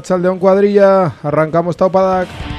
A Racha León Cuadrilla, arrancamos Taupadak.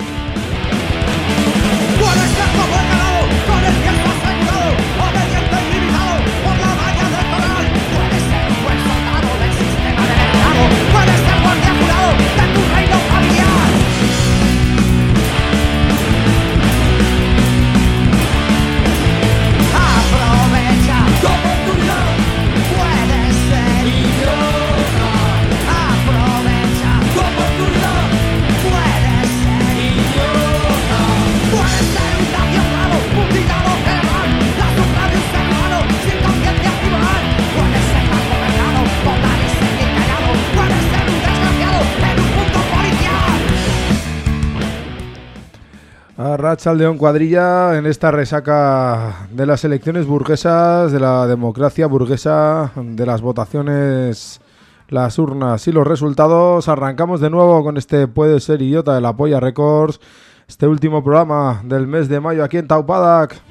León Cuadrilla en esta resaca de las elecciones burguesas, de la democracia burguesa, de las votaciones, las urnas y los resultados. Arrancamos de nuevo con este Puede ser idiota de la Polla Records, este último programa del mes de mayo aquí en Taupadak.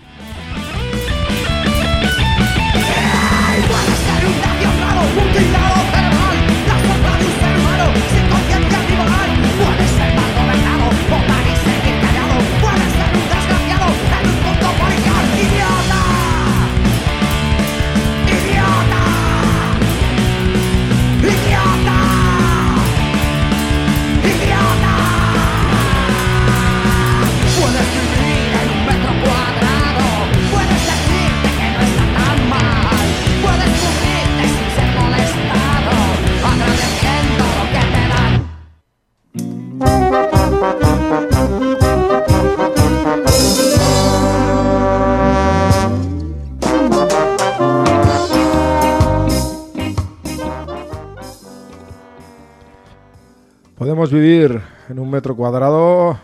Vivir en un metro cuadrado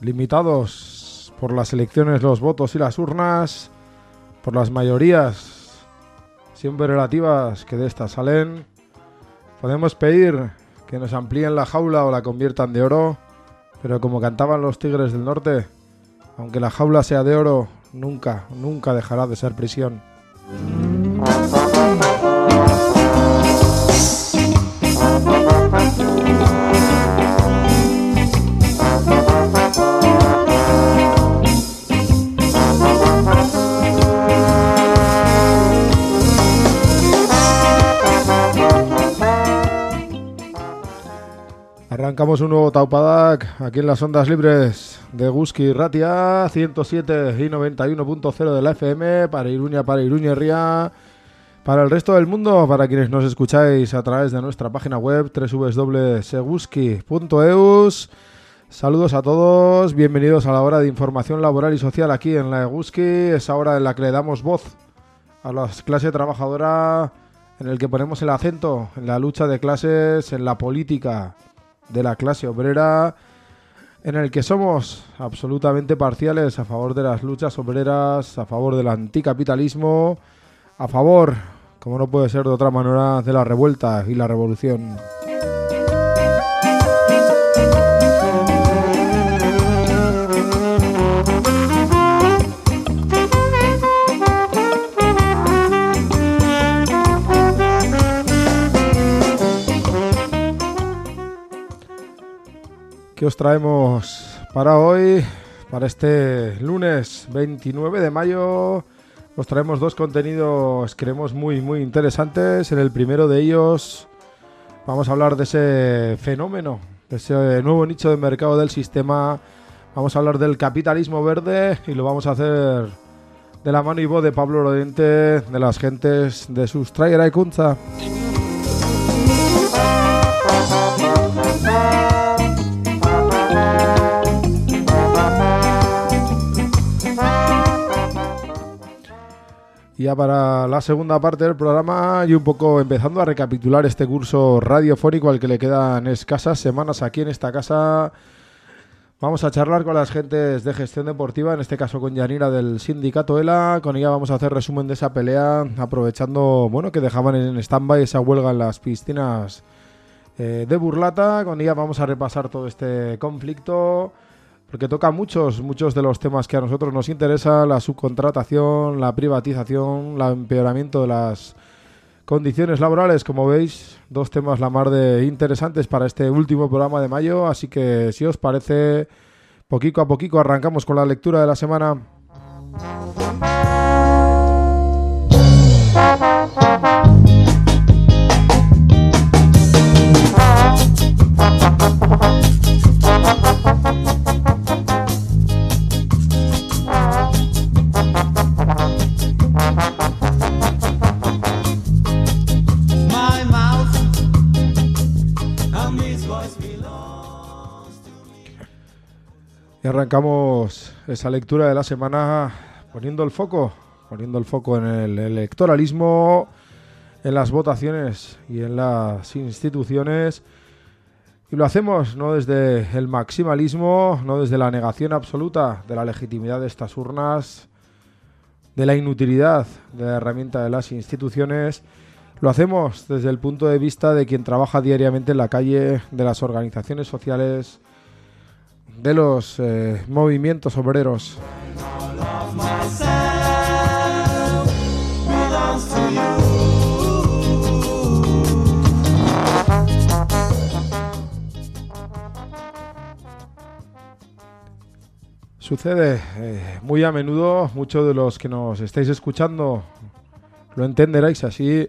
limitados por las elecciones, los votos y las urnas, por las mayorías siempre relativas que de estas salen. Podemos pedir que nos amplíen la jaula o la conviertan de oro, pero como cantaban los tigres del norte, aunque la jaula sea de oro, nunca, nunca dejará de ser prisión. Arrancamos un nuevo Taupadak aquí en las ondas libres de Guski Ratia 107 y 91.0 de la FM para Iruña, para Iruña Ría, para el resto del mundo, para quienes nos escucháis a través de nuestra página web www.seguski.eus. Saludos a todos, bienvenidos a la hora de información laboral y social aquí en la Eguski, esa hora en la que le damos voz a la clase trabajadora, en el que ponemos el acento en la lucha de clases, en la política de la clase obrera, en el que somos absolutamente parciales a favor de las luchas obreras, a favor del anticapitalismo, a favor, como no puede ser de otra manera, de la revuelta y la revolución. ¿Qué os traemos para hoy? Para este lunes 29 de mayo os traemos dos contenidos creemos muy muy interesantes. En el primero de ellos vamos a hablar de ese fenómeno, de ese nuevo nicho de mercado del sistema. Vamos a hablar del capitalismo verde y lo vamos a hacer de la mano y voz de Pablo Rodente, de las gentes de Sustrayer y Kunza. Ya para la segunda parte del programa y un poco empezando a recapitular este curso radiofónico al que le quedan escasas semanas aquí en esta casa. Vamos a charlar con las gentes de gestión deportiva, en este caso con Yanira del sindicato ELA. Con ella vamos a hacer resumen de esa pelea, aprovechando bueno que dejaban en stand-by esa huelga en las piscinas eh, de Burlata. Con ella vamos a repasar todo este conflicto porque toca muchos, muchos de los temas que a nosotros nos interesa, la subcontratación, la privatización, el empeoramiento de las condiciones laborales, como veis, dos temas la mar de interesantes para este último programa de mayo, así que si os parece, poquito a poquito arrancamos con la lectura de la semana. Arrancamos esa lectura de la semana poniendo el foco, poniendo el foco en el electoralismo, en las votaciones y en las instituciones. Y lo hacemos no desde el maximalismo, no desde la negación absoluta de la legitimidad de estas urnas, de la inutilidad de la herramienta de las instituciones. Lo hacemos desde el punto de vista de quien trabaja diariamente en la calle, de las organizaciones sociales, de los eh, movimientos obreros. Sucede eh, muy a menudo, muchos de los que nos estáis escuchando lo entenderéis así,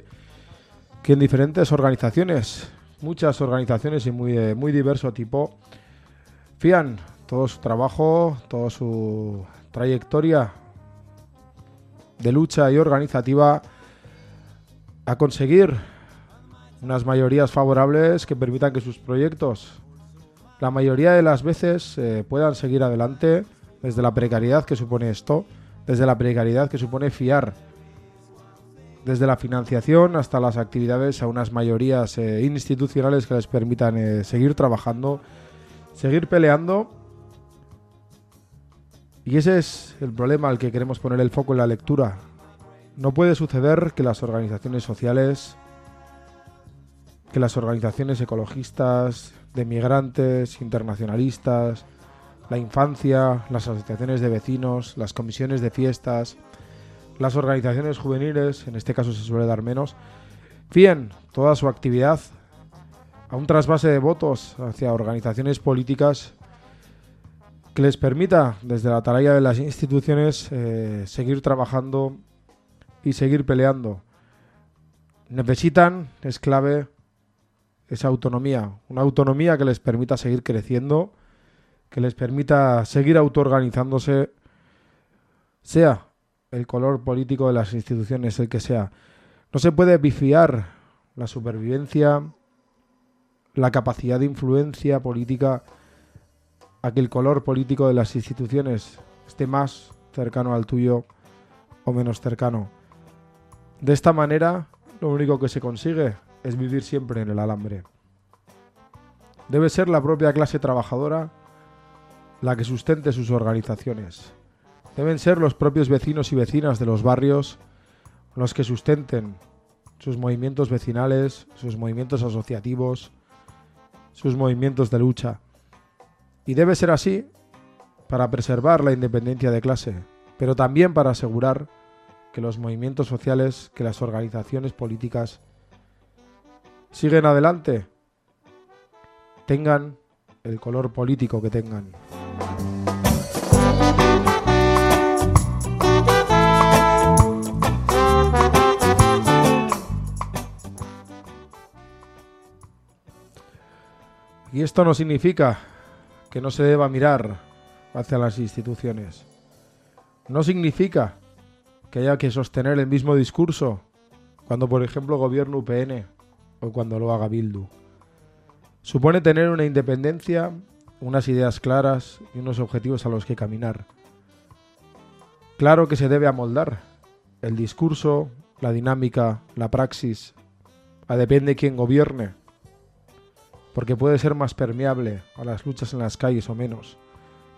que en diferentes organizaciones, muchas organizaciones y muy de muy diverso tipo, fían todo su trabajo, toda su trayectoria de lucha y organizativa a conseguir unas mayorías favorables que permitan que sus proyectos la mayoría de las veces eh, puedan seguir adelante desde la precariedad que supone esto, desde la precariedad que supone fiar, desde la financiación hasta las actividades a unas mayorías eh, institucionales que les permitan eh, seguir trabajando seguir peleando. Y ese es el problema al que queremos poner el foco en la lectura. No puede suceder que las organizaciones sociales, que las organizaciones ecologistas, de migrantes, internacionalistas, la infancia, las asociaciones de vecinos, las comisiones de fiestas, las organizaciones juveniles, en este caso se suele dar menos, fíen toda su actividad a un trasvase de votos hacia organizaciones políticas que les permita, desde la atalaya de las instituciones, eh, seguir trabajando y seguir peleando. Necesitan, es clave, esa autonomía, una autonomía que les permita seguir creciendo, que les permita seguir autoorganizándose, sea el color político de las instituciones el que sea. No se puede bifiar la supervivencia la capacidad de influencia política a que el color político de las instituciones esté más cercano al tuyo o menos cercano. De esta manera, lo único que se consigue es vivir siempre en el alambre. Debe ser la propia clase trabajadora la que sustente sus organizaciones. Deben ser los propios vecinos y vecinas de los barrios los que sustenten sus movimientos vecinales, sus movimientos asociativos, sus movimientos de lucha. Y debe ser así para preservar la independencia de clase, pero también para asegurar que los movimientos sociales, que las organizaciones políticas siguen adelante, tengan el color político que tengan. Y esto no significa que no se deba mirar hacia las instituciones. No significa que haya que sostener el mismo discurso cuando, por ejemplo, gobierno UPN o cuando lo haga Bildu. Supone tener una independencia, unas ideas claras y unos objetivos a los que caminar. Claro que se debe amoldar el discurso, la dinámica, la praxis, a depende de quién gobierne porque puede ser más permeable a las luchas en las calles o menos,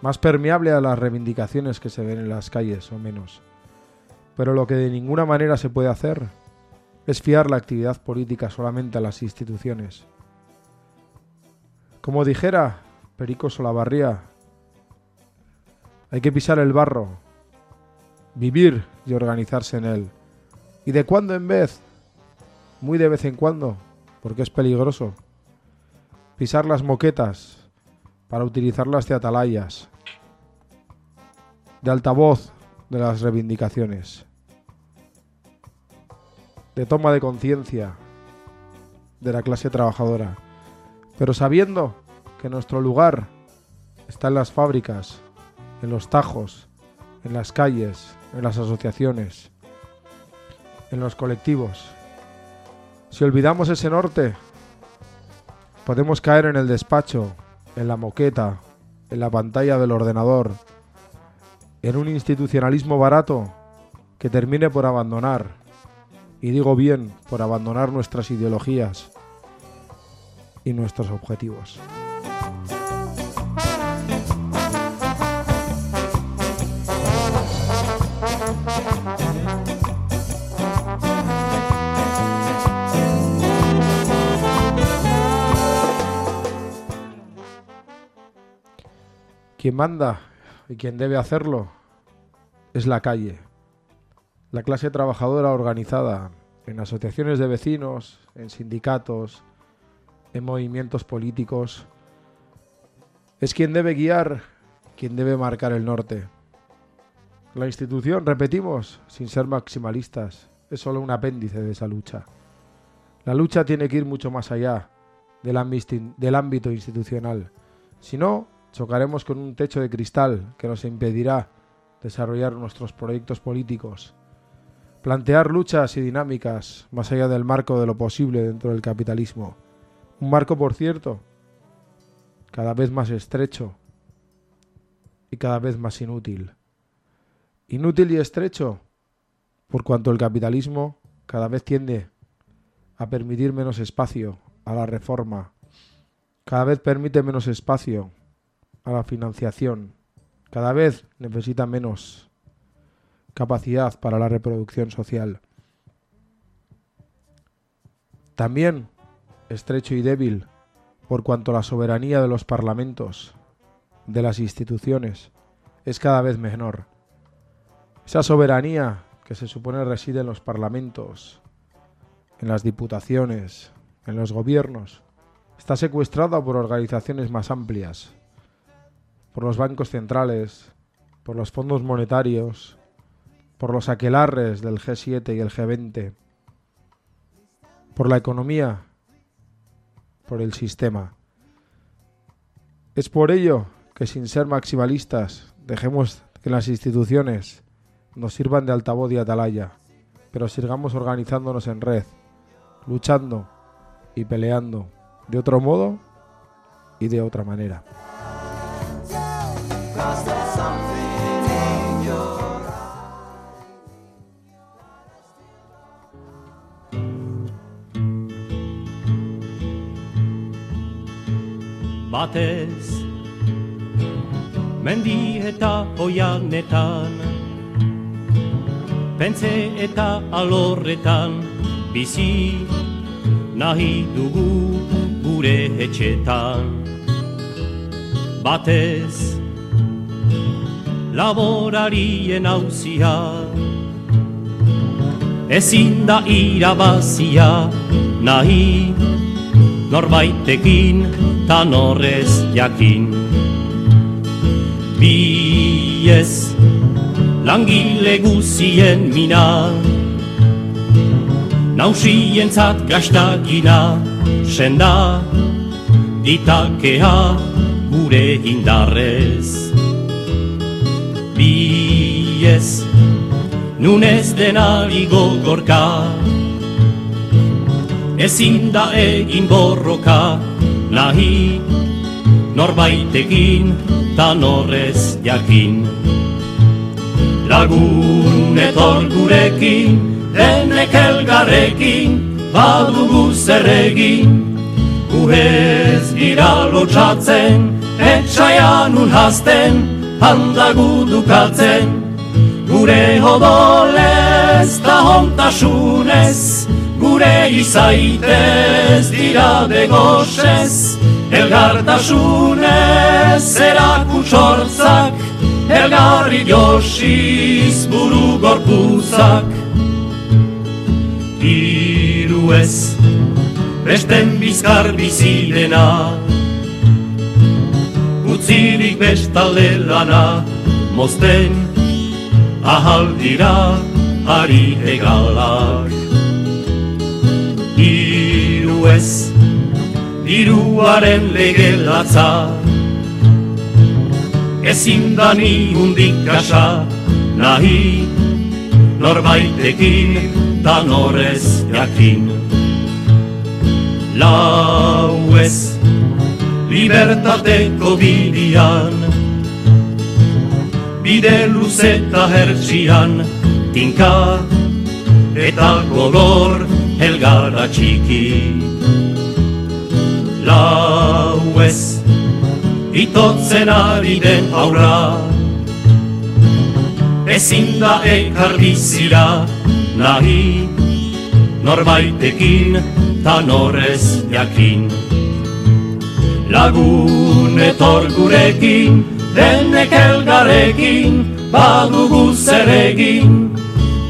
más permeable a las reivindicaciones que se ven en las calles o menos. Pero lo que de ninguna manera se puede hacer es fiar la actividad política solamente a las instituciones. Como dijera Perico Solabarría, hay que pisar el barro, vivir y organizarse en él. Y de cuando en vez muy de vez en cuando, porque es peligroso. Las moquetas para utilizarlas de atalayas, de altavoz de las reivindicaciones, de toma de conciencia de la clase trabajadora, pero sabiendo que nuestro lugar está en las fábricas, en los tajos, en las calles, en las asociaciones, en los colectivos. Si olvidamos ese norte, podemos caer en el despacho, en la moqueta, en la pantalla del ordenador, en un institucionalismo barato que termine por abandonar, y digo bien, por abandonar nuestras ideologías y nuestros objetivos. Quien manda y quien debe hacerlo es la calle. La clase trabajadora organizada en asociaciones de vecinos, en sindicatos, en movimientos políticos, es quien debe guiar, quien debe marcar el norte. La institución, repetimos, sin ser maximalistas, es solo un apéndice de esa lucha. La lucha tiene que ir mucho más allá del, ámbito institucional. Si no, chocaremos con un techo de cristal que nos impedirá desarrollar nuestros proyectos políticos, plantear luchas y dinámicas más allá del marco de lo posible dentro del capitalismo. Un marco, por cierto, cada vez más estrecho y cada vez más inútil. Inútil y estrecho por cuanto el capitalismo cada vez tiende a permitir menos espacio a la reforma, cada vez permite menos espacio a la financiación. Cada vez necesita menos capacidad para la reproducción social. También estrecho y débil por cuanto la soberanía de los parlamentos, de las instituciones, es cada vez menor. Esa soberanía que se supone reside en los parlamentos, en las diputaciones, en los gobiernos, está secuestrada por organizaciones más amplias, por los bancos centrales, por los fondos monetarios, por los aquelarres del G7 y el G20, por la economía, por el sistema. Es por ello que sin ser maximalistas dejemos que las instituciones nos sirvan de altavoz y atalaya, pero sigamos organizándonos en red, luchando y peleando de otro modo y de otra manera. Batez Mendi eta oianetan Pentze eta alorretan Bizi nahi dugu gure etxetan. Batez laborarien hauzia Ezin da irabazia nahi norbaitekin ta norrez jakin. Biez langile guzien mina, nausien zat gaztagina, senda ditakea gure indarrez. Biez nunez denari gogorka, ezin da egin borroka, nahi norbaitekin ta norrez jakin. Lagun etor gurekin denek elgarrekin badugu zerregin guhez gira lotxatzen etxaian unhazten handagu dukatzen gure hodolez ta hontasunez gure izaitez dira begosez Elgartasunez erakutsortzak Elgarri josiz buru gorpuzak. Iru ez besten bizkar bizidena Utzirik bestalde lana mozten ahal dira ari egalak Iru ez, iruaren lege latza Ezin da ni hundik kasa nahi Norbaitekin da norez jakin. Lau ez, libertateko bidian Bide luzeta hertsian, tinka eta gogor helgara txiki Lau ez, itotzen ari den aurra. Ezin da ekar bizira nahi Norbaitekin ta norez jakin Lagun etor gurekin, denek elgarekin, badugu zeregin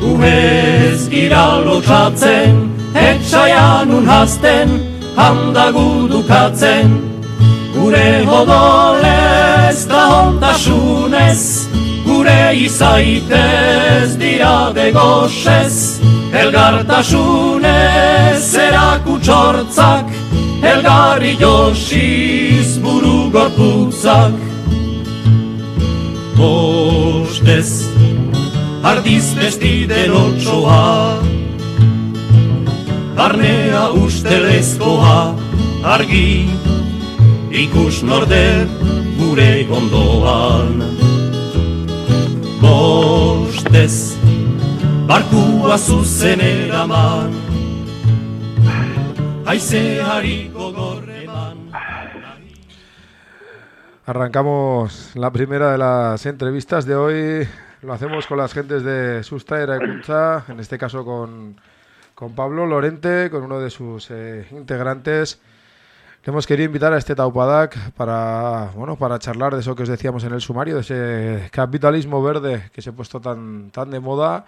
Gumez gira lotxatzen, etxaian unhazten, handagu dukatzen. Gure hodolez da hontasunez, gure izaitez dira degosez Elgartasunez erakutsortzak, elgarri josiz buru gorputzak. Bostez, ardiz bestiden otsoa, barnea ustelezkoa, argi, ikus norde gure ondoan. Bostez, barkua zuzen eraman Haizeari gogor Arrancamos la primera de las entrevistas de hoy. Lo hacemos con las gentes de Sustaera Ecuncha, en este caso con, con Pablo Lorente, con uno de sus eh, integrantes. Le hemos querido invitar a este Taupadak para, bueno, para charlar de eso que os decíamos en el sumario, de ese capitalismo verde que se ha puesto tan, tan de moda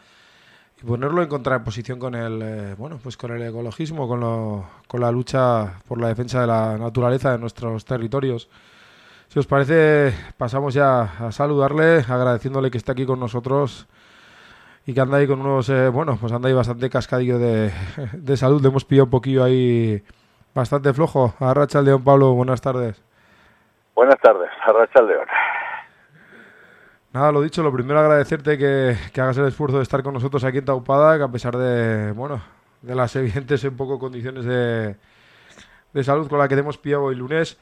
y ponerlo en contraposición con el, eh, bueno, pues con el ecologismo, con, lo, con la lucha por la defensa de la naturaleza de nuestros territorios. Si os parece, pasamos ya a saludarle, agradeciéndole que esté aquí con nosotros y que anda ahí con unos, eh, bueno, pues anda ahí bastante cascadillo de, de salud. Le hemos pillado un poquillo ahí bastante flojo. Arracha León Pablo, buenas tardes. Buenas tardes, Arracha León. Nada, lo dicho, lo primero agradecerte que, que, hagas el esfuerzo de estar con nosotros aquí en Taupada, que a pesar de, bueno, de las evidentes un poco condiciones de, de salud con la que te hemos pillado hoy lunes,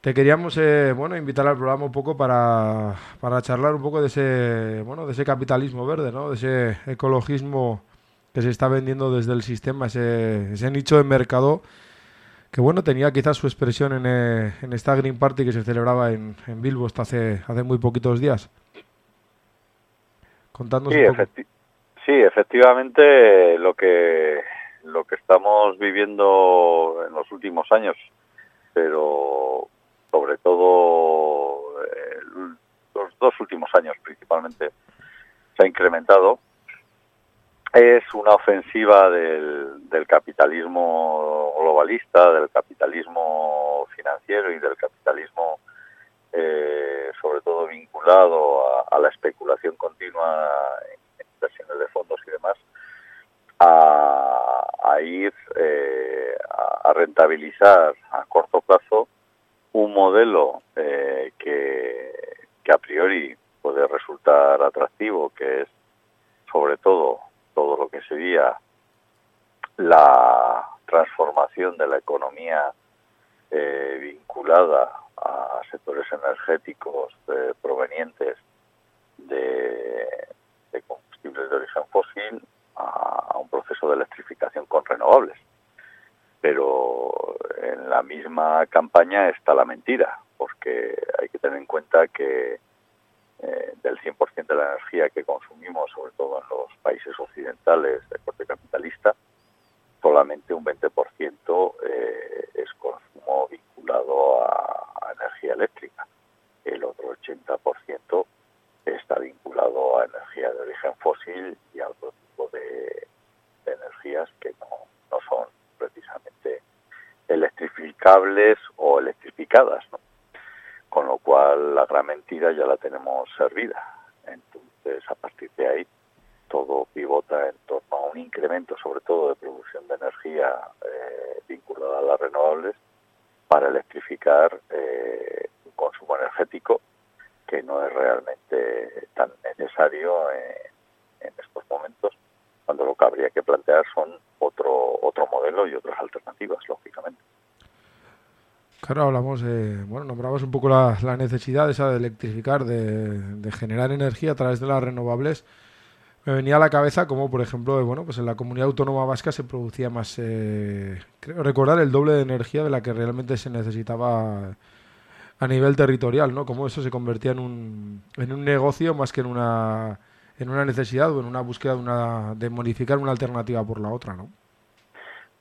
te queríamos, eh, bueno, invitar al programa un poco para, para charlar un poco de ese, bueno, de ese capitalismo verde, ¿no? De ese ecologismo que se está vendiendo desde el sistema, ese, ese nicho de mercado que bueno, tenía quizás su expresión en, eh, en, esta Green Party que se celebraba en, en Bilbo hasta hace, hace muy poquitos días. Contándonos sí, un poco. Efecti sí, efectivamente lo que lo que estamos viviendo en los últimos años, pero sobre todo eh, los dos últimos años principalmente se ha incrementado. Es una ofensiva del, capitalismo globalista, del capitalismo financiero y del capitalismo eh, sobre todo vinculado a, la especulación continua en inversiones de fondos y demás, a, ir eh, a, rentabilizar a corto plazo un modelo eh, que, a priori puede resultar atractivo, que es sobre todo todo lo que sería la transformación de la economía eh, vinculada a sectores energéticos eh, provenientes de, combustibles de origen fósil a, un proceso de electrificación con renovables. Pero en la misma campaña está la mentira, porque hay que tener en cuenta que eh, del 100% de la energía que consumimos, sobre todo en los países occidentales de corte capitalista, solamente un 20% eh, es consumo vinculado a, energía eléctrica. El otro 80% está vinculado a energía de origen fósil y a otro tipo de, energías que no son precisamente electrificables o electrificadas, ¿no? con lo cual la gran mentira ya la tenemos servida. Entonces, a partir de ahí, todo pivota en torno a un incremento, sobre todo de producción de energía eh, vinculada a las renovables, para electrificar eh, un consumo energético que no es realmente tan necesario en estos momentos, cuando lo que habría que plantear son otro, otro modelo y otras alternativas, lógicamente. Claro, hablamos, de, bueno, nombrabas un poco la, necesidad esa de electrificar, de, generar energía a través de las renovables. Me venía a la cabeza como, por ejemplo, bueno, pues en la comunidad autónoma vasca se producía más, eh, creo recordar, el doble de energía de la que realmente se necesitaba a nivel territorial, ¿no? Como eso se convertía en un, en un negocio más que en una, en una necesidad o en una búsqueda de, una, de modificar una alternativa por la otra, ¿no?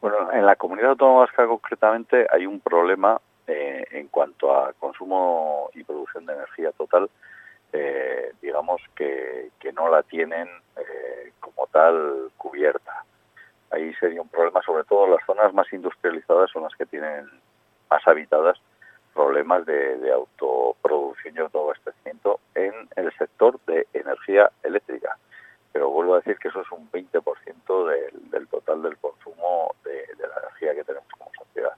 Bueno, en la comunidad autónoma vasca concretamente hay un problema eh, en cuanto a consumo y producción de energía total, eh, digamos que, que, no la tienen eh, como tal cubierta. Ahí sería un problema, sobre todo las zonas más industrializadas son las que tienen más habitadas problemas de, autoproducción y autoabastecimiento en el sector de energía eléctrica. Pero vuelvo a decir que eso es un 20% del, del, total del consumo de, la energía que tenemos como sociedad.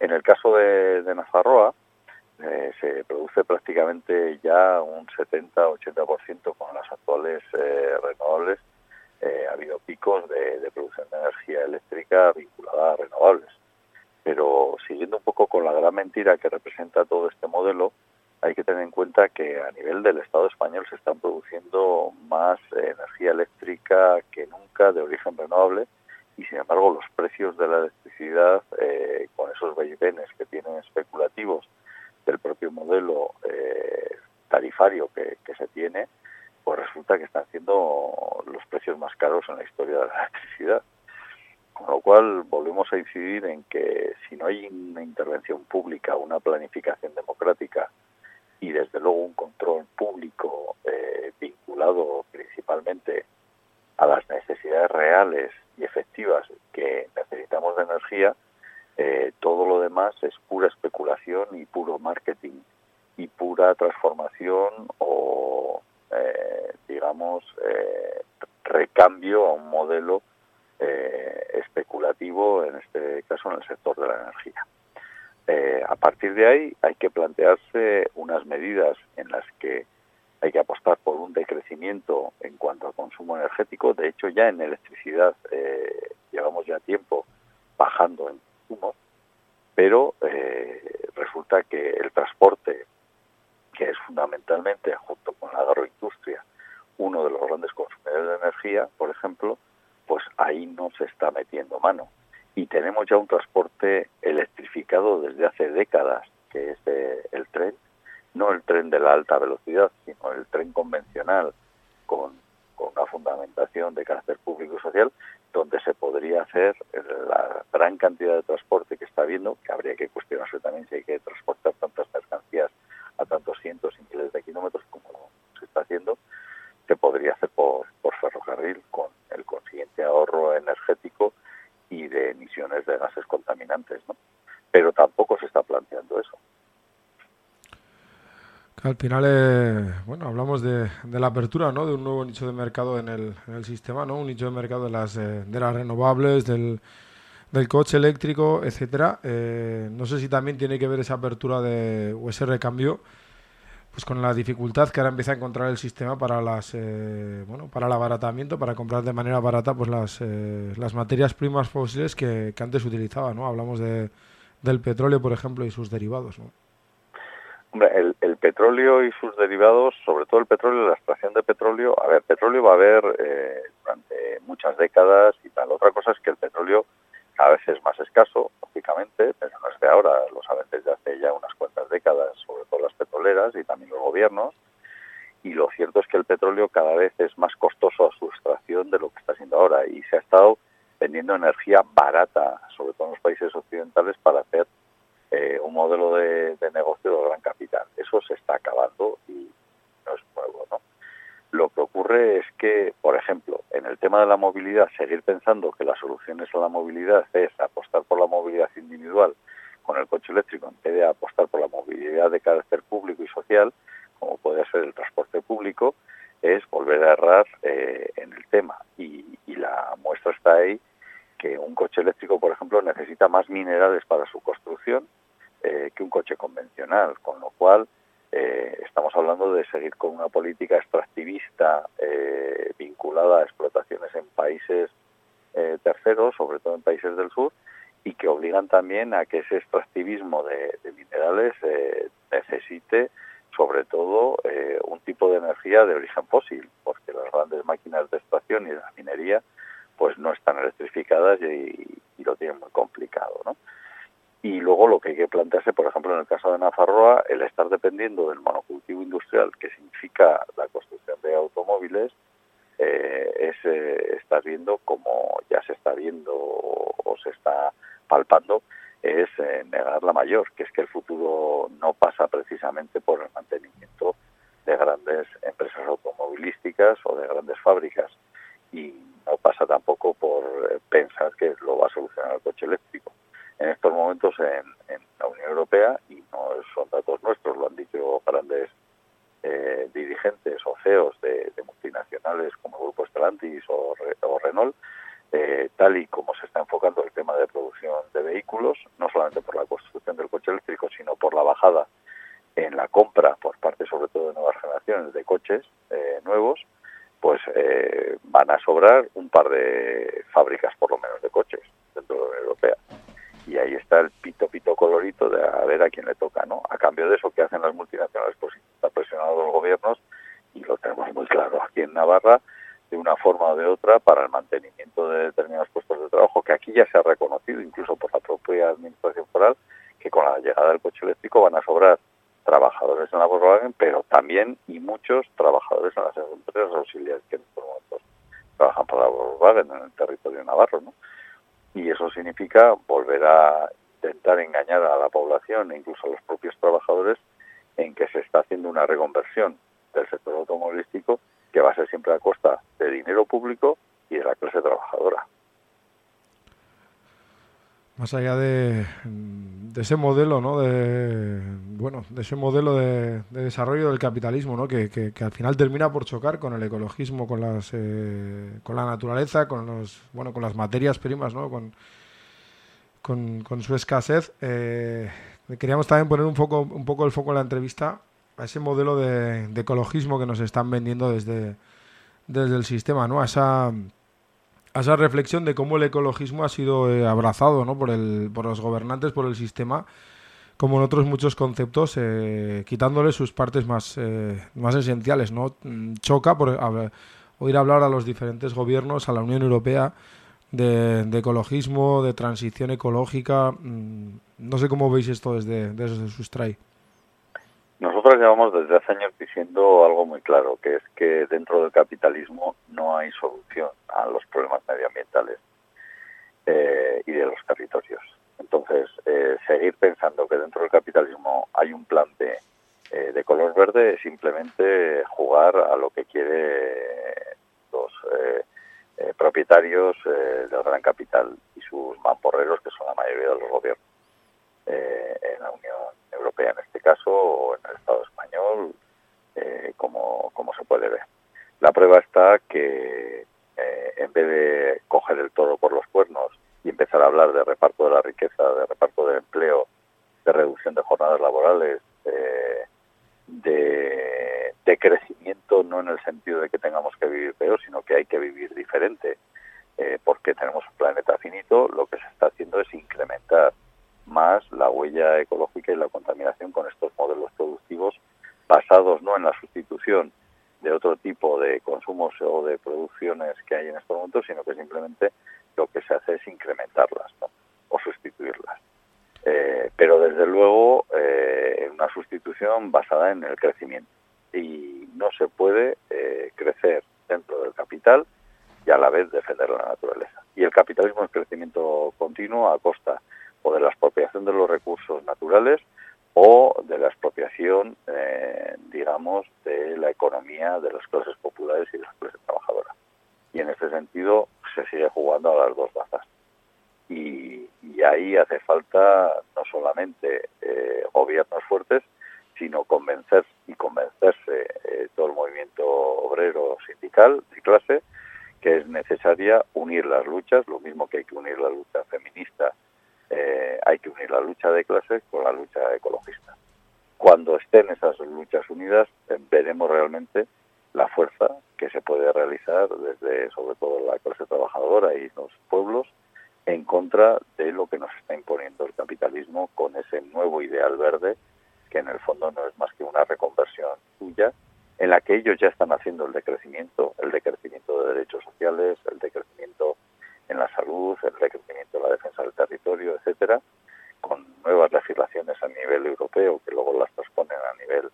En el caso de, de Nazarroa, eh, se produce prácticamente ya un 70-80% con las actuales eh, renovables. Eh, ha habido picos de producción de energía eléctrica vinculada a renovables pero siguiendo un poco con la gran mentira que representa todo este modelo, hay que tener en cuenta que a nivel del Estado español se están produciendo más energía eléctrica que nunca de origen renovable y sin embargo los precios de la electricidad eh, con esos vaivenes que tienen especulativos del propio modelo eh, tarifario que, que se tiene, pues resulta que están siendo los precios más caros en la historia de la electricidad. Con lo cual volvemos a incidir en que hay una intervención pública, una planificación democrática y desde luego un control público eh, vinculado principalmente a las necesidades reales y efectivas que necesitamos de energía, eh, todo lo demás es pura especulación y puro marketing y pura transformación o, eh, digamos, recambio a un modelo eh, especulativo, en este caso en el sector de la energía. Eh, a partir de ahí hay que plantearse unas medidas en las que hay que apostar por un decrecimiento en cuanto al consumo energético. De hecho, ya en electricidad eh, llevamos ya tiempo bajando en consumo, pero resulta que el transporte, que es fundamentalmente, junto con la agroindustria, uno de los grandes consumidores de energía, por ejemplo, pues ahí no se está metiendo mano. Y tenemos ya un transporte electrificado desde hace décadas, que es el tren, no el tren de la alta velocidad, sino el tren convencional con, con una fundamentación de carácter público y social, donde se podría hacer la gran cantidad de transporte que está habiendo, que habría que cuestionarse también si hay que transportar tantas mercancías a tantos cientos y miles de kilómetros como se está haciendo, se podría hacer por, por ferrocarril con el consiguiente ahorro energético y de emisiones de gases contaminantes, ¿no? Pero tampoco se está planteando eso. Al final, eh, bueno, hablamos de, de, la apertura, ¿no? De un nuevo nicho de mercado en el, sistema, ¿no? Un nicho de mercado de las, eh, de las renovables, del, coche eléctrico, etcétera. Eh, no sé si también tiene que ver esa apertura de, o ese recambio pues con la dificultad que ahora empieza a encontrar el sistema para las eh, bueno para el abaratamiento para comprar de manera barata pues las, materias primas fósiles que, antes utilizaba no hablamos de, del petróleo por ejemplo y sus derivados ¿no? Hombre, el, petróleo y sus derivados, sobre todo el petróleo, la extracción de petróleo, a ver, petróleo va a haber eh, durante muchas décadas y tal. Otra cosa es que el petróleo cada vez es más escaso, lógicamente, pero no es de ahora, lo saben desde hace ya unas cuantas décadas, sobre todo las petroleras y también los gobiernos. Y lo cierto es que el petróleo cada vez es más costoso a su extracción de lo que está siendo ahora y se ha estado vendiendo energía barata, sobre todo en los países occidentales, para hacer eh, un modelo de, negocio de gran capital. Eso se está acabando y no es nuevo, ¿no? Lo que ocurre es que, por ejemplo, en el tema de la movilidad, seguir pensando que las soluciones a la movilidad es apostar por la movilidad individual con el coche eléctrico en vez de apostar por la movilidad de carácter público y social, como puede ser el transporte público, es volver a errar eh, en el tema. Y, la muestra está ahí que un coche eléctrico, por ejemplo, necesita más minerales para su construcción eh, que un coche convencional, con lo cual eh, estamos hablando de seguir con una política extractivista vinculada a explotaciones en países terceros, sobre todo en países del sur, y que obligan también a que ese extractivismo de, de minerales necesite sobre todo eh, un tipo de energía de origen fósil, porque las grandes máquinas de extracción y de la minería pues no están electrificadas y, lo tienen muy complicado, ¿no? Y luego lo que hay que plantearse, por ejemplo, en el caso de Nafarroa, el estar dependiendo del monocultivo industrial, que significa la construcción de automóviles, eh, es eh, estar viendo como ya se está viendo o se está palpando es eh, negar la mayor, que es que el futuro no pasa precisamente por el mantenimiento de grandes empresas automovilísticas o de grandes fábricas y pasa tampoco por eh, pensar que lo va a solucionar el coche eléctrico. En estos momentos en, la Unión Europea, y no son datos nuestros, lo han dicho grandes eh, dirigentes o CEOs de, multinacionales como el Grupo Stellantis o Renault, eh, tal y como se está enfocando el tema de producción de vehículos, no solamente por la construcción del coche eléctrico, sino por la bajada en la compra por parte sobre todo de nuevas generaciones de coches eh, nuevos, pues van a sobrar par de fábricas por lo menos de coches dentro de la Unión Europea. Y ahí está el pito pito colorito de a ver a quién le toca, ¿no? A cambio de eso que hacen las multinacionales, pues está presionado los gobiernos y lo tenemos muy claro aquí en Navarra, de una forma o de otra para el mantenimiento de determinados puestos de trabajo, que aquí ya se ha reconocido incluso por la propia administración foral, que con la llegada del coche eléctrico van a sobrar trabajadores en la Volkswagen, pero también y muchos trabajadores en las empresas auxiliares que en estos momentos trabajan para la Volkswagen en el territorio navarro, ¿no? Y eso significa volver a intentar engañar a la población e incluso a los propios trabajadores en que se está haciendo una reconversión del sector automovilístico que va a ser siempre a costa de dinero público y de la clase trabajadora. Más allá de, ese modelo, ¿no? De, bueno, ese modelo de, desarrollo del capitalismo, ¿no? Que, al final termina por chocar con el ecologismo, con las, eh, con la naturaleza, con los, bueno, con las materias primas, ¿no? Con, con, su escasez. Eh, queríamos también poner un poco, un poco el foco en la entrevista a ese modelo de, ecologismo que nos están vendiendo desde, desde el sistema, ¿no? A esa, a esa reflexión de cómo el ecologismo ha sido eh, abrazado ¿no? por, el, por los gobernantes, por el sistema, como en otros muchos conceptos, eh, quitándole sus partes más, eh, más esenciales. ¿no? Mm, choca por oír hablar a los diferentes gobiernos, a la Unión Europea, de, ecologismo, de transición ecológica. Mm, no sé cómo veis esto desde, desde Sustray. Nosotros llevamos desde hace años diciendo algo muy claro, que es que dentro del capitalismo no hay solución a los problemas medioambientales eh, y de los territorios. Entonces, eh, seguir pensando que dentro del capitalismo hay un plan de, eh, de color verde es simplemente jugar a lo que quiere los propietarios del gran capital y sus mamporreros, que son la mayoría de los gobiernos en la Unión Europea en este caso o en el Estado español, eh, como, se puede ver. La prueba está que eh, en vez de coger el toro por los cuernos y empezar a hablar de reparto de la riqueza, de reparto del empleo, de reducción de jornadas laborales, de, de, crecimiento, no en el sentido de que tengamos que vivir peor, sino que hay que vivir diferente, eh, porque tenemos un planeta finito, lo que se está haciendo es incrementar más la huella ecológica y la contaminación con estos modelos productivos basados no en la sustitución de otro tipo de consumos o de producciones que hay en estos momentos, sino que simplemente lo que se hace es incrementarlas o sustituirlas. Eh, pero desde luego eh, una sustitución basada en el crecimiento. Y no se puede eh, crecer dentro del capital y a la vez defender la naturaleza. Y el capitalismo es crecimiento continuo a costa o de la de los recursos naturales o de la expropiación, eh, digamos, de la economía de las clases populares y de las clases trabajadoras. Y en sentido, sentido se sigue jugando a las dos bazas. Y, ahí hace falta no solamente eh, gobiernos fuertes, sino convencer y convencerse eh, todo el movimiento obrero, sindical, de clase, que es necesaria unir las luchas, lo mismo que hay que unir la lucha feminista, eh, hay que unir la lucha de clases con la lucha ecologista. Cuando estén esas luchas unidas, veremos realmente la fuerza que se puede realizar desde sobre todo la clase trabajadora y los pueblos en contra de lo que nos está imponiendo el capitalismo con ese nuevo ideal verde que en el fondo no es más que una reconversión suya en la que ellos ya están haciendo el decrecimiento, el decrecimiento de derechos sociales, el decrecimiento en la salud, el decrecimiento en la defensa del territorio, etcétera, con nuevas legislaciones a nivel europeo que luego las transponen a nivel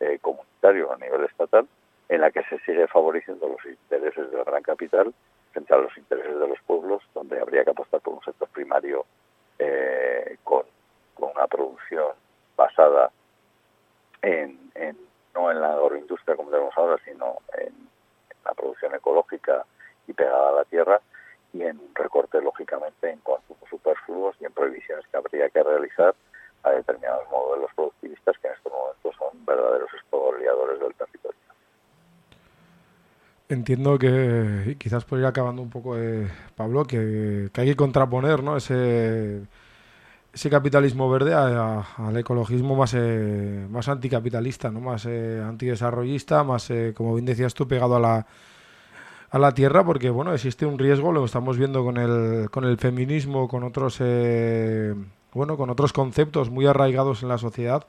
eh, comunitario, a nivel estatal, en la que se sigue favoreciendo los intereses del gran capital frente a los intereses de los pueblos, donde habría que apostar por un sector primario eh, con, una producción basada en, no en la agroindustria como tenemos ahora, sino en, la producción ecológica y pegada a la tierra, y en un recorte, lógicamente, en consumos superfluos y en prohibiciones que habría que realizar a determinados modelos productivistas que en estos momentos son verdaderos expoliadores del territorio. Entiendo que quizás por ir acabando un poco, eh, Pablo, que, hay que contraponer ¿no? ese, ese capitalismo verde al ecologismo más, eh, más anticapitalista, ¿no? más eh, antidesarrollista, más, eh, como bien decías tú, pegado a la, a la tierra, porque bueno, existe un riesgo, lo estamos viendo con el, con el feminismo, con otros, bueno, con otros conceptos muy arraigados en la sociedad,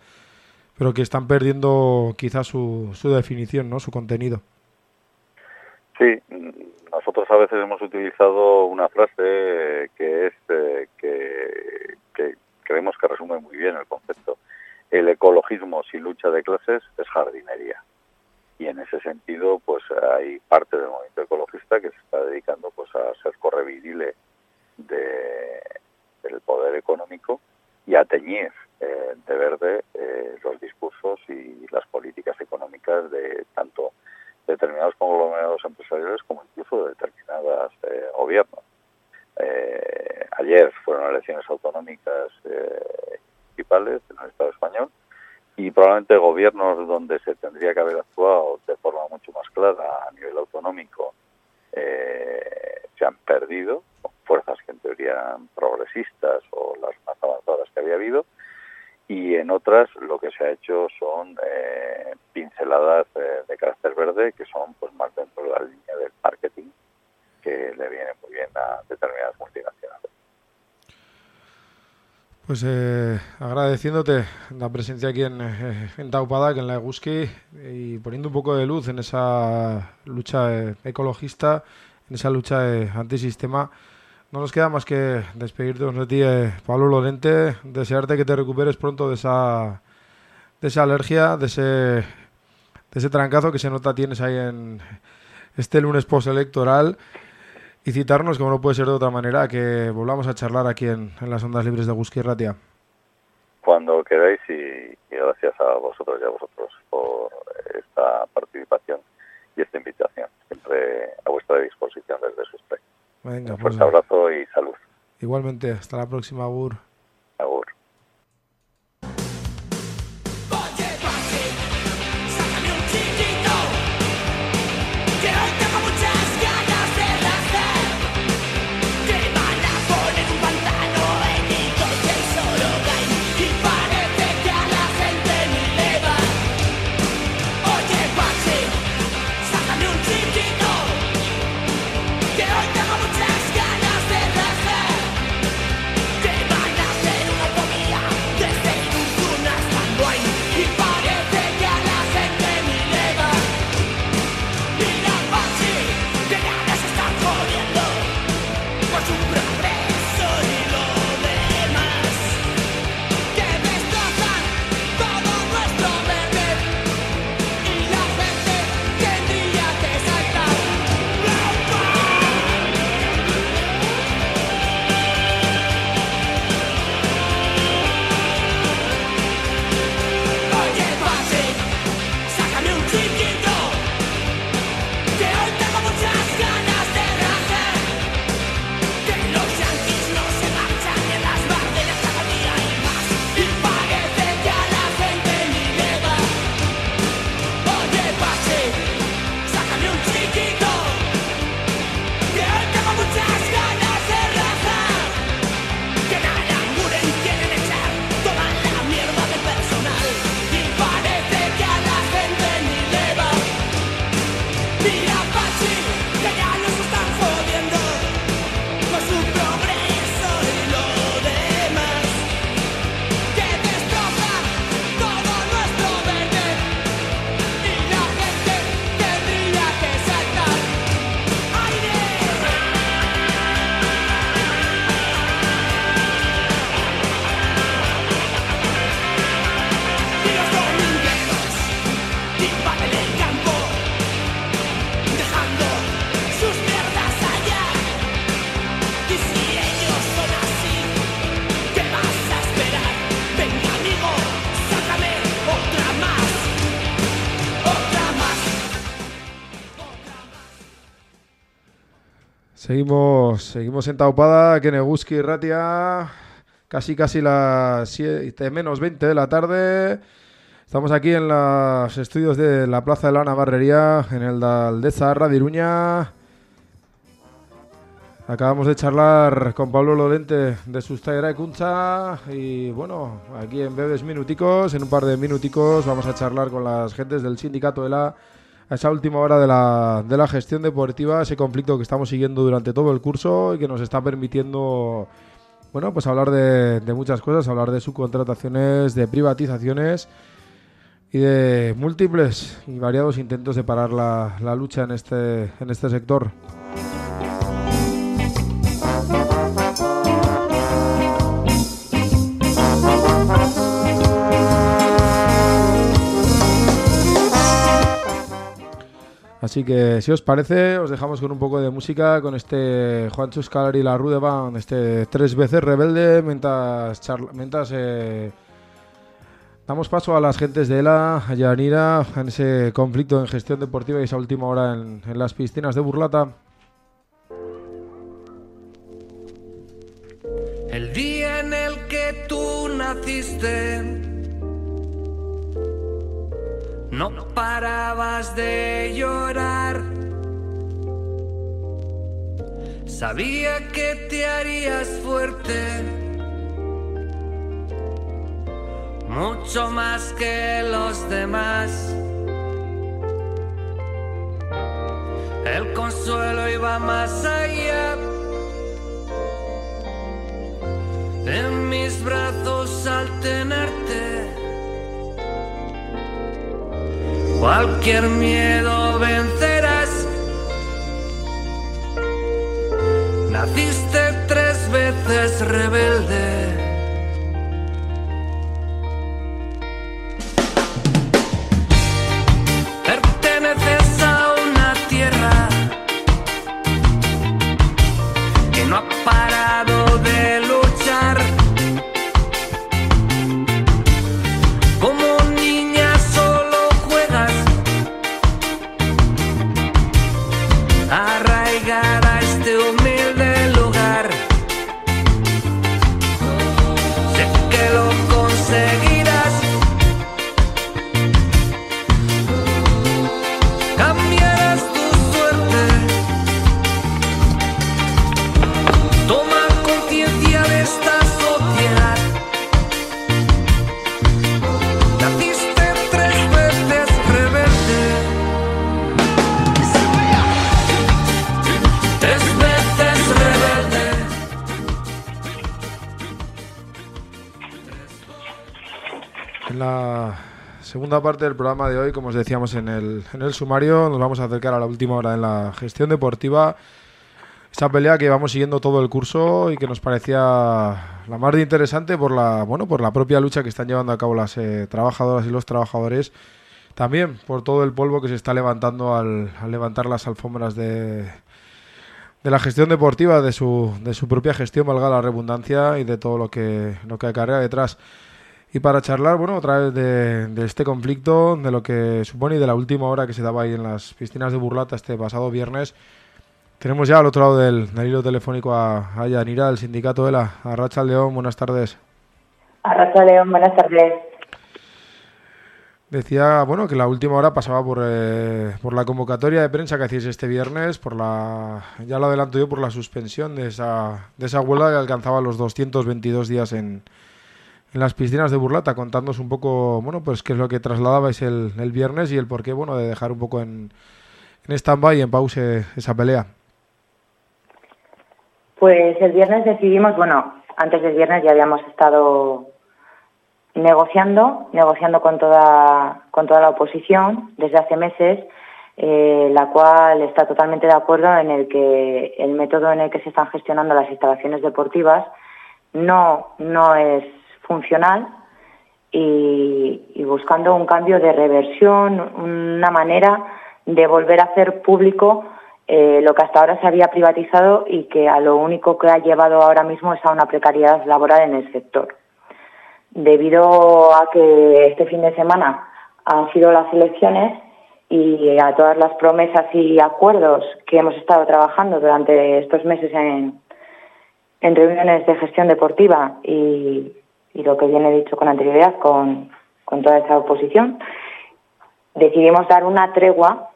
pero que están perdiendo quizás su, su definición, ¿no? su contenido. Sí, nosotros a veces hemos utilizado una frase que es eh, que, creemos que resume muy bien el concepto. El ecologismo sin lucha de clases es jardinería. Y en ese sentido, pues hay parte del movimiento ecologista que se está dedicando pues a ser correvidile de, del poder económico y a teñir eh, de verde eh, los discursos y las políticas económicas de tanto determinados conglomerados empresariales como incluso de determinados eh, gobiernos. Eh, ayer fueron elecciones autonómicas eh, municipales en el Estado español y probablemente gobiernos donde se tendría que haber actuado de forma mucho más clara a nivel autonómico se han perdido, fuerzas que en teoría eran progresistas o las más avanzadas que había habido, y en otras lo que se ha hecho son eh, pinceladas eh, de carácter verde que son pues más dentro de la línea del marketing que le viene muy bien a determinadas multinacionales. Pues eh, agradeciéndote la presencia aquí en, en Taupada, que en la Eguski, y poniendo un poco de luz en esa lucha ecologista, en esa lucha antisistema. No nos queda más que despedirnos de ti, eh, Pablo Lorente, desearte que te recuperes pronto de esa, de esa alergia, de ese, de ese trancazo que se nota tienes ahí en este lunes postelectoral y citarnos, como no puede ser de otra manera, que volvamos a charlar aquí en, las ondas libres de Gusky Ratia. Cuando queráis y, gracias a vosotros y a vosotros por esta participación y esta invitación, siempre a vuestra disposición desde su. Venga, Un fuerte pues, abrazo y salud. Igualmente, hasta la próxima, Agur. Agur. Seguimos, seguimos en Taupada, Keneguski Ratia, casi casi las 7 menos 20 de la tarde. Estamos aquí en los estudios de la Plaza de la Navarrería, en el de Aldeza. Acabamos de charlar con Pablo Lorente de Sustaira de Cuncha y bueno, aquí en breves minuticos, en un par de minuticos, vamos a charlar con las gentes del sindicato de la a esa última hora de la, de la gestión deportiva, ese conflicto que estamos siguiendo durante todo el curso y que nos está permitiendo, bueno, pues hablar de, muchas cosas, hablar de subcontrataciones, de privatizaciones y de múltiples y variados intentos de parar la, la lucha en este, en este sector. Así que si os parece, os dejamos con un poco de música con este Juan Chuscalar y la Rude Band, este tres veces rebelde, mientras, mientras eh, damos paso a las gentes de ELA, a Yanira, en ese conflicto en gestión deportiva y esa última hora en, en las piscinas de Burlata. El día en el que tú naciste no parabas de llorar. Sabía que te harías fuerte, mucho más que los demás. El consuelo iba más allá. En mis brazos al tenerte Cualquier miedo vencerás. Naciste tres veces rebelde. Parte del programa de hoy, como os decíamos en el, en el sumario, nos vamos a acercar a la última hora en la gestión deportiva. Esta pelea que vamos siguiendo todo el curso y que nos parecía la más de interesante por la, bueno, por la propia lucha que están llevando a cabo las eh, trabajadoras y los trabajadores. También por todo el polvo que se está levantando al, al levantar las alfombras de, de la gestión deportiva, de su, de su propia gestión, valga la redundancia, y de todo lo que, lo que acarrea detrás. Y para charlar, bueno, otra vez de, este conflicto, de lo que supone y de la última hora que se daba ahí en las piscinas de Burlata este pasado viernes, tenemos ya al otro lado del, hilo telefónico a, a Yanira, del sindicato de la Arracha León. Buenas tardes. Arracha León, buenas tardes. Decía, bueno, que la última hora pasaba por, eh, por la convocatoria de prensa que hacíais este viernes, por la, ya lo adelanto yo, por la suspensión de esa, de esa huelga que alcanzaba los 222 días en, en las piscinas de Burlata, contándonos un poco, bueno, pues qué es lo que trasladabais el, el viernes y el porqué, bueno, de dejar un poco en, en stand-by y en pause esa pelea. Pues el viernes decidimos, bueno, antes del viernes ya habíamos estado negociando, negociando con toda, con toda la oposición desde hace meses, eh, la cual está totalmente de acuerdo en el que el método en el que se están gestionando las instalaciones deportivas no, no es funcional y, buscando un cambio de reversión, una manera de volver a hacer público eh, lo que hasta ahora se había privatizado y que a lo único que ha llevado ahora mismo es a una precariedad laboral en el sector. Debido a que este fin de semana han sido las elecciones y a todas las promesas y acuerdos que hemos estado trabajando durante estos meses en, en reuniones de gestión deportiva y, lo que viene dicho con anterioridad con, toda esa oposición, decidimos dar una tregua,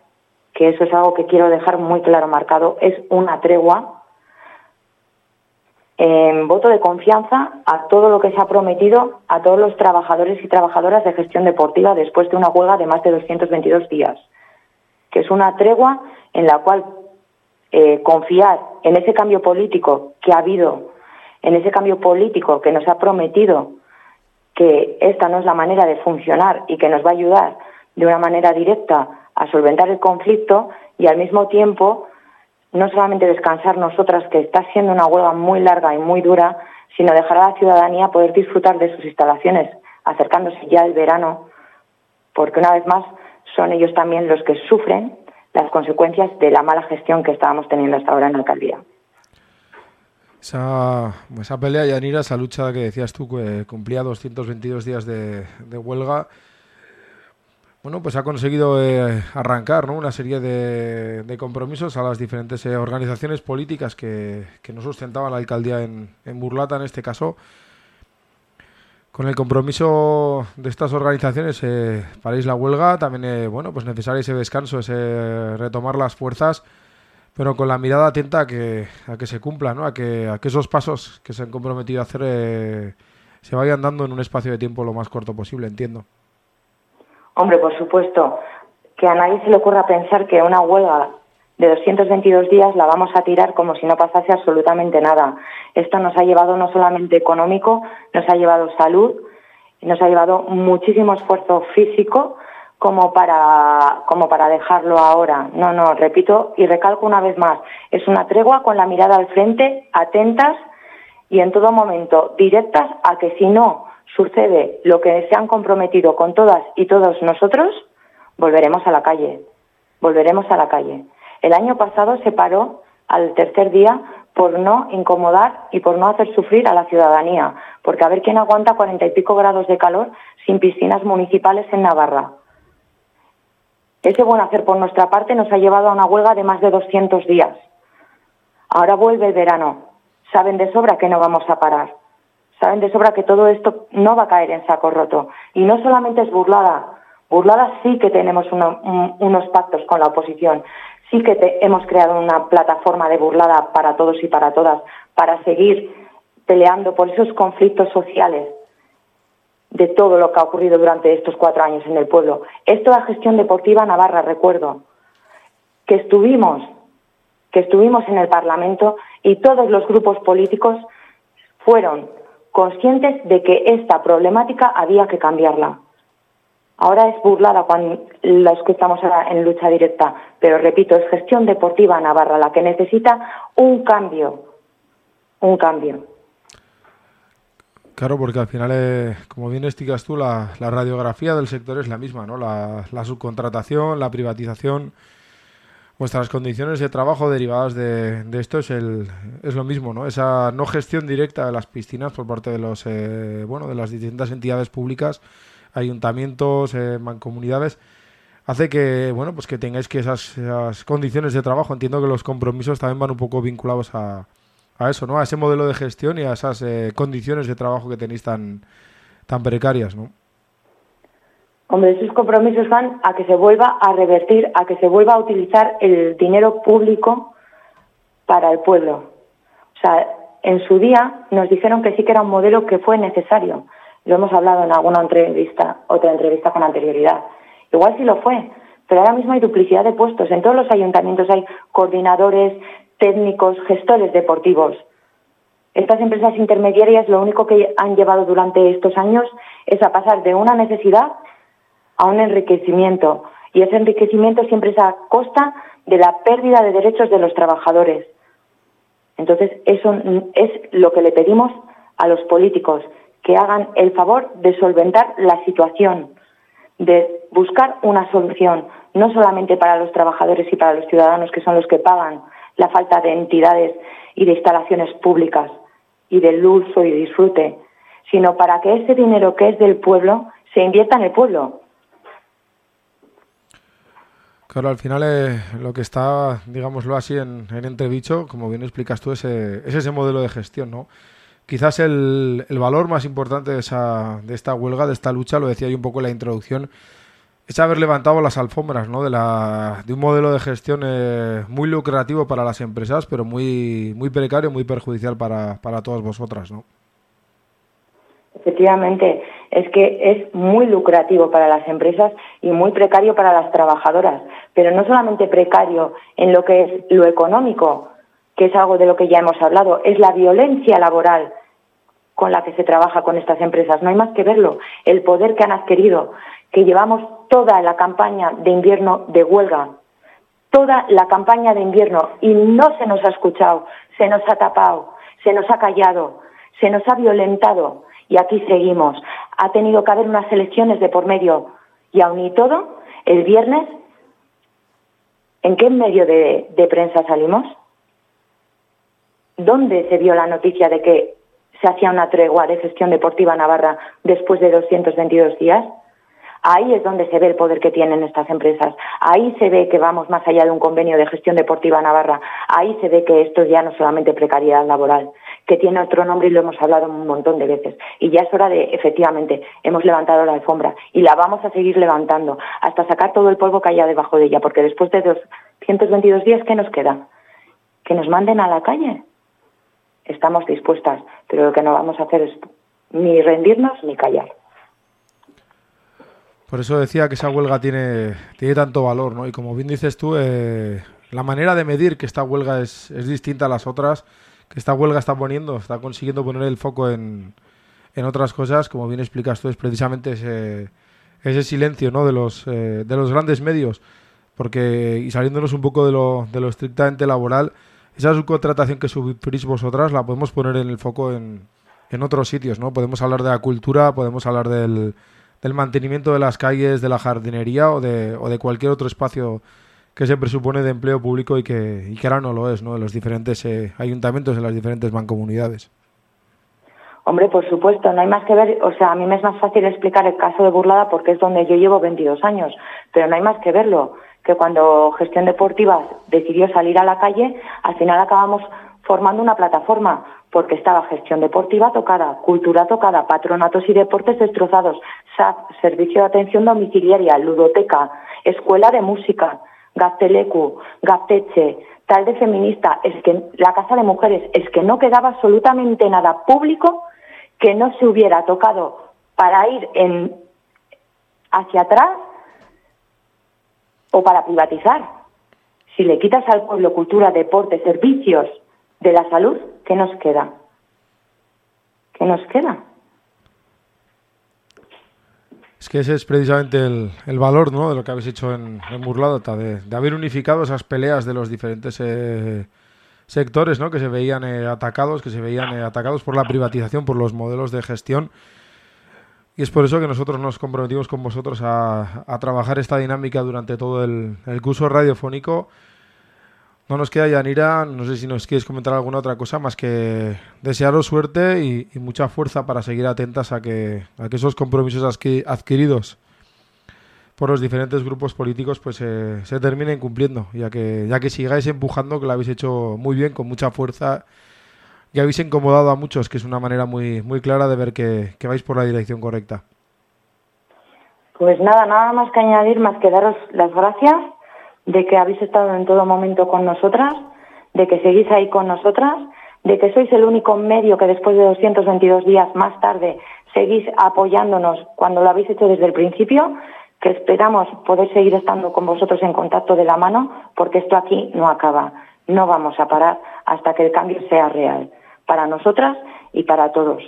que eso es algo que quiero dejar muy claro marcado, es una tregua en voto de confianza a todo lo que se ha prometido a todos los trabajadores y trabajadoras de gestión deportiva después de una huelga de más de 222 días, que es una tregua en la cual eh, confiar en ese cambio político que ha habido, en ese cambio político que nos ha prometido que esta no es la manera de funcionar y que nos va a ayudar de una manera directa a solventar el conflicto y al mismo tiempo no solamente descansar nosotras, que está siendo una huelga muy larga y muy dura, sino dejar a la ciudadanía poder disfrutar de sus instalaciones, acercándose ya el verano, porque una vez más son ellos también los que sufren las consecuencias de la mala gestión que estábamos teniendo hasta ahora en la alcaldía. Esa, esa pelea, Yanira, esa lucha que decías tú, que cumplía 222 días de, huelga, bueno, pues ha conseguido eh, arrancar una serie de, compromisos a las diferentes eh, organizaciones políticas que, que no sustentaban la alcaldía en, Burlata, en este caso. Con el compromiso de estas organizaciones eh, paráis la huelga, también eh, bueno, pues necesario ese descanso, ese retomar las fuerzas, pero con la mirada atenta a que, a que se cumpla, ¿no? a, que, a que esos pasos que se han comprometido a hacer se vayan dando en un espacio de tiempo lo más corto posible, entiendo. Hombre, por supuesto, que a nadie se le ocurra pensar que una huelga de 222 días la vamos a tirar como si no pasase absolutamente nada. Esto nos ha llevado no solamente económico, nos ha llevado salud, nos ha llevado muchísimo esfuerzo físico como para, como para dejarlo ahora. No, no, repito y recalco una vez más, es una tregua con la mirada al frente, atentas y en todo momento directas a que si no sucede lo que se han comprometido con todas y todos nosotros, volveremos a la calle, volveremos a la calle. El año pasado se paró al tercer día por no incomodar y por no hacer sufrir a la ciudadanía, porque a ver quién aguanta cuarenta y pico grados de calor sin piscinas municipales en Navarra. Ese buen hacer por nuestra parte nos ha llevado a una huelga de más de 200 días. Ahora vuelve el verano. Saben de sobra que no vamos a parar saben de sobra que todo esto no va a caer en saco roto. Y no solamente es burlada, burlada sí que tenemos unos pactos con la oposición, sí que hemos creado una plataforma de burlada para todos y para todas, para seguir peleando por esos conflictos sociales de todo lo que ha ocurrido durante estos cuatro años en el pueblo. Esto es gestión deportiva Navarra, recuerdo, que estuvimos, que estuvimos en el Parlamento y todos los grupos políticos fueron conscientes de que esta problemática había que cambiarla. Ahora es burlada cuando los que estamos en lucha directa, pero repito, es gestión deportiva Navarra la que necesita un cambio, un cambio. Claro, porque al final, eh, como bien explicas tú, la, radiografía del sector es la misma, ¿no? la subcontratación, la privatización, vuestras condiciones de trabajo derivadas de, esto es, el, es lo mismo, ¿no? Esa no gestión directa de las piscinas por parte de los eh, bueno de las distintas entidades públicas, ayuntamientos, eh, mancomunidades, hace que bueno pues que tengáis que esas, condiciones de trabajo. Entiendo que los compromisos también van un poco vinculados a, a eso, ¿no? A ese modelo de gestión y a esas eh, condiciones de trabajo que tenéis tan tan precarias, ¿no? Hombre, esos compromisos van a que se vuelva a revertir, a que se vuelva a utilizar el dinero público para el pueblo. O sea, en su día nos dijeron que sí que era un modelo que fue necesario. Lo hemos hablado en alguna entrevista, otra entrevista con anterioridad. Igual sí lo fue, pero ahora mismo hay duplicidad de puestos. En todos los ayuntamientos hay coordinadores, técnicos, gestores deportivos. Estas empresas intermediarias lo único que han llevado durante estos años es a pasar de una necesidad a un enriquecimiento y ese enriquecimiento siempre es a costa de la pérdida de derechos de los trabajadores. Entonces, eso es lo que le pedimos a los políticos, que hagan el favor de solventar la situación, de buscar una solución, no solamente para los trabajadores y para los ciudadanos, que son los que pagan la falta de entidades y de instalaciones públicas y del uso y disfrute, sino para que ese dinero que es del pueblo se invierta en el pueblo, Claro, al final eh, lo que está, digámoslo así, en, en entredicho, como bien explicas tú, es, es ese modelo de gestión, ¿no? Quizás el, el valor más importante de, esa, de esta huelga, de esta lucha, lo decía yo un poco en la introducción, es haber levantado las alfombras ¿no? de, la, de un modelo de gestión eh, muy lucrativo para las empresas, pero muy, muy precario, muy perjudicial para, para todas vosotras. ¿no? Efectivamente, es que es muy lucrativo para las empresas y muy precario para las trabajadoras, pero no solamente precario en lo que es lo económico, que es algo de lo que ya hemos hablado, es la violencia laboral con la que se trabaja con estas empresas. No hay más que verlo. El poder que han adquirido, que llevamos toda la campaña de invierno de huelga, toda la campaña de invierno y no se nos ha escuchado, se nos ha tapado, se nos ha callado, se nos ha violentado y aquí seguimos. Ha tenido que haber unas elecciones de por medio y aún y todo, el viernes, ¿en qué medio de, de prensa salimos? ¿Dónde se vio la noticia de que se hacía una tregua de gestión deportiva Navarra después de 222 días? Ahí es donde se ve el poder que tienen estas empresas. Ahí se ve que vamos más allá de un convenio de gestión deportiva Navarra. Ahí se ve que esto ya no solamente precariedad laboral, que tiene otro nombre y lo hemos hablado un montón de veces. Y ya es hora de, efectivamente, hemos levantado la alfombra y la vamos a seguir levantando hasta sacar todo el polvo que haya debajo de ella, porque después de 222 días, ¿qué nos queda? ¿Que nos manden a la calle? Estamos dispuestas, pero lo que no vamos a hacer es ni rendirnos ni callar. Por eso decía que esa huelga tiene, tiene tanto valor, ¿no? Y como bien dices tú, eh, la manera de medir que esta huelga es, es, distinta a las otras, que esta huelga está poniendo, está consiguiendo poner el foco en, en otras cosas, como bien explicas tú, es precisamente ese, ese silencio, ¿no? De los, eh, de los grandes medios, porque, y saliéndonos un poco de lo, de lo estrictamente laboral, esa subcontratación que sufrís vosotras la podemos poner en el foco en, en otros sitios, ¿no? Podemos hablar de la cultura, podemos hablar del del mantenimiento de las calles, de la jardinería o de, o de cualquier otro espacio que se presupone de empleo público y que, y que ahora no lo es, ¿no? De los diferentes eh, ayuntamientos, de las diferentes mancomunidades. Hombre, por supuesto, no hay más que ver, o sea, a mí me es más fácil explicar el caso de Burlada porque es donde yo llevo 22 años, pero no hay más que verlo, que cuando Gestión Deportiva decidió salir a la calle, al final acabamos formando una plataforma, porque estaba gestión deportiva tocada, cultura tocada, patronatos y deportes destrozados, SAP, servicio de atención domiciliaria, ludoteca, escuela de música, Gaztelecu, Gazteche, tal de feminista, es que la casa de mujeres, es que no quedaba absolutamente nada público que no se hubiera tocado para ir en, hacia atrás o para privatizar. Si le quitas al pueblo cultura, deporte, servicios, de la salud, ¿qué nos queda? ¿Qué nos queda? Es que ese es precisamente el, el valor ¿no? de lo que habéis hecho en, en de, de, haber unificado esas peleas de los diferentes eh, sectores ¿no? que se veían eh, atacados, que se veían eh, atacados por la privatización, por los modelos de gestión. Y es por eso que nosotros nos comprometimos con vosotros a, a trabajar esta dinámica durante todo el, el curso radiofónico no nos queda, Yanira, no sé si nos quieres comentar alguna otra cosa más que desearos suerte y, mucha fuerza para seguir atentas a que, a que esos compromisos adquiridos por los diferentes grupos políticos pues se terminen cumpliendo, ya que, ya que sigáis empujando, que lo habéis hecho muy bien, con mucha fuerza, y habéis incomodado a muchos, que es una manera muy, muy clara de ver que, que vais por la dirección correcta. Pues nada, nada más que añadir, más que daros las gracias de que habéis estado en todo momento con nosotras, de que seguís ahí con nosotras, de que sois el único medio que después de 222 días más tarde seguís apoyándonos cuando lo habéis hecho desde el principio, que esperamos poder seguir estando con vosotros en contacto de la mano, porque esto aquí no acaba. No vamos a parar hasta que el cambio sea real, para nosotras y para todos.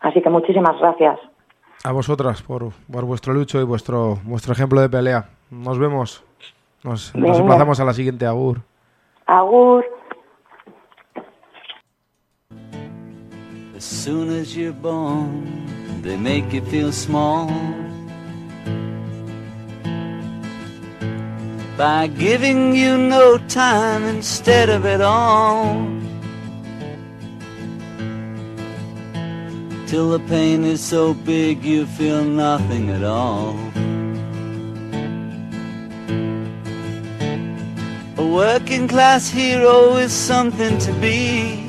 Así que muchísimas gracias. A vosotras por, por vuestro lucho y vuestro, vuestro ejemplo de pelea. Nos vemos. Nos, nos emplazamos a la siguiente, Agur. Agur. As soon as you're born, they make you feel small. By giving you no time instead of it all. Till the pain is so big you feel nothing at all. A working class hero is something to be.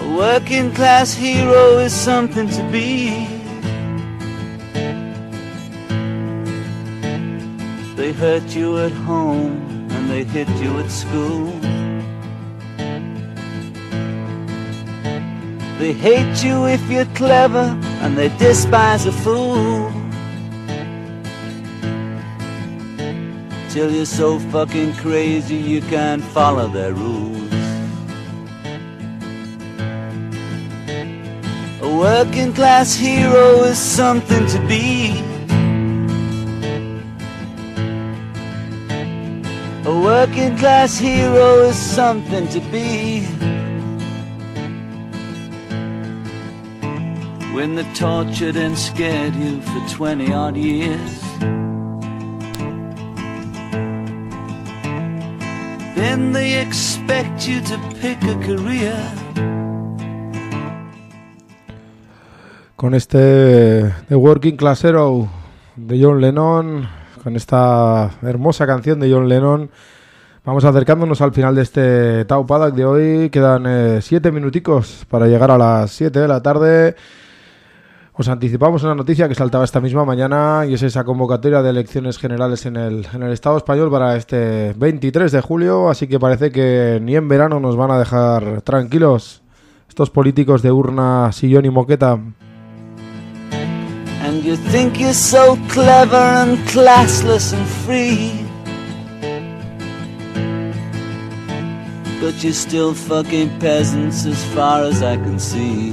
A working class hero is something to be. They hurt you at home and they hit you at school. They hate you if you're clever and they despise a fool. Till you're so fucking crazy you can't follow their rules. A working class hero is something to be. A working class hero is something to be. When they tortured and scared you for 20 odd years. Then they expect you to pick a career. Con este The Working Class Hero de John Lennon, con esta hermosa canción de John Lennon, vamos acercándonos al final de este Tau Paddock de hoy. Quedan eh, siete minuticos para llegar a las 7 de la tarde. Os anticipamos una noticia que saltaba esta misma mañana y es esa convocatoria de elecciones generales en el, en el Estado español para este 23 de julio, así que parece que ni en verano nos van a dejar tranquilos estos políticos de urna, sillón y moqueta. And you think you're so clever and classless and free. But you're still fucking peasants as far as I can see.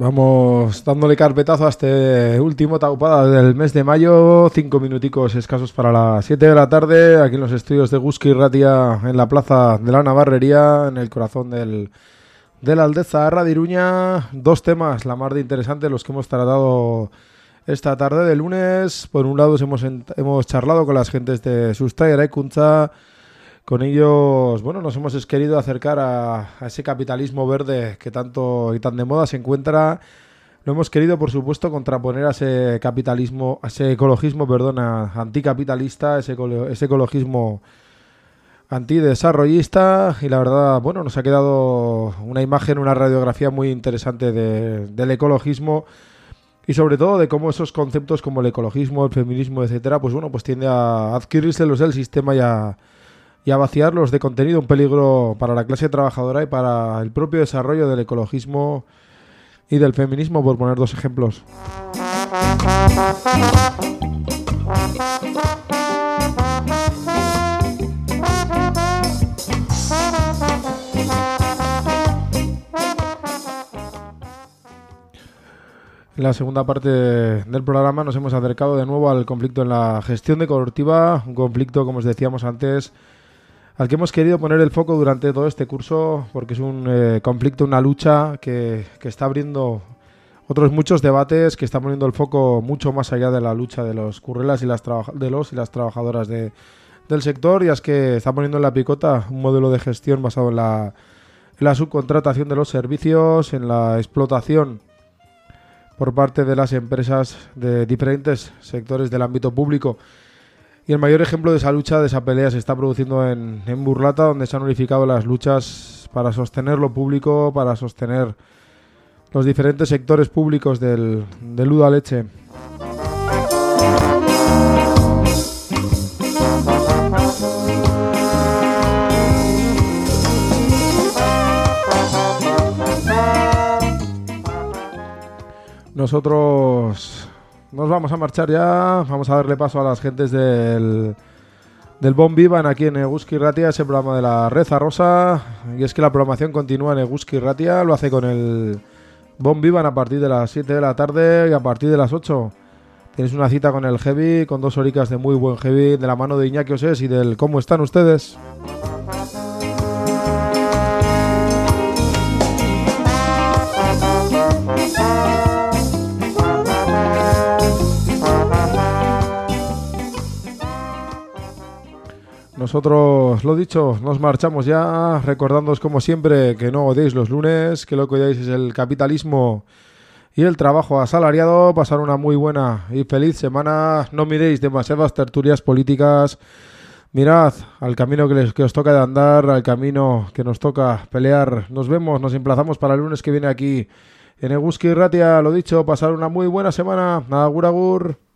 Vamos dándole carpetazo a este último taupada del mes de mayo, cinco minuticos escasos para las 7 de la tarde, aquí en los estudios de Guski Ratia, en la plaza de la Navarrería, en el corazón del, de la Aldeza Radiruña. Dos temas, la más de interesante, los que hemos tratado esta tarde de lunes. Por un lado, hemos, hemos charlado con las gentes de Sustaira y Kunza. Con ellos, bueno, nos hemos querido acercar a, ese capitalismo verde que tanto y tan de moda se encuentra. Lo hemos querido, por supuesto, contraponer a ese capitalismo, a ese ecologismo, perdona, anticapitalista, ese, ese ecologismo antidesarrollista. Y la verdad, bueno, nos ha quedado una imagen, una radiografía muy interesante de- del ecologismo y sobre todo de cómo esos conceptos como el ecologismo, el feminismo, etcétera, pues bueno, pues tiende a adquirírselos del sistema y a, y a vaciarlos de contenido, un peligro para la clase trabajadora y para el propio desarrollo del ecologismo y del feminismo, por poner dos ejemplos. En la segunda parte del programa nos hemos acercado de nuevo al conflicto en la gestión de colectiva, un conflicto, como os decíamos antes, al que hemos querido poner el foco durante todo este curso, porque es un eh, conflicto, una lucha que, está abriendo otros muchos debates, que está poniendo el foco mucho más allá de la lucha de los currelas y las de los y las trabajadoras de, del sector y es que está poniendo en la picota un modelo de gestión basado en la, en la subcontratación de los servicios, en la explotación por parte de las empresas de diferentes sectores del ámbito público. Y el mayor ejemplo de esa lucha, de esa pelea, se está produciendo en, en Burlata, donde se han unificado las luchas para sostener lo público, para sostener los diferentes sectores públicos del, del Uda Leche. Nosotros nos vamos a marchar ya, vamos a darle paso a las gentes del, del Bon Vivan aquí en Eguski Ratia, ese programa de la Reza Rosa. Y es que la programación continúa en Eguski Ratia, lo hace con el Bon Vivan a partir de las 7 de la tarde y a partir de las 8. Tienes una cita con el Heavy, con dos horicas de muy buen Heavy, de la mano de Iñaki Oses y del ¿Cómo están ustedes? Nosotros, lo dicho, nos marchamos ya, recordándoos como siempre que no odiéis los lunes, que lo que odiáis es el capitalismo y el trabajo asalariado. Pasar una muy buena y feliz semana. No miréis demasiadas tertulias políticas. Mirad al camino que, les, que os toca de andar, al camino que nos toca pelear. Nos vemos, nos emplazamos para el lunes que viene aquí en Eguski Ratia. Lo dicho, pasar una muy buena semana. Agur, agur.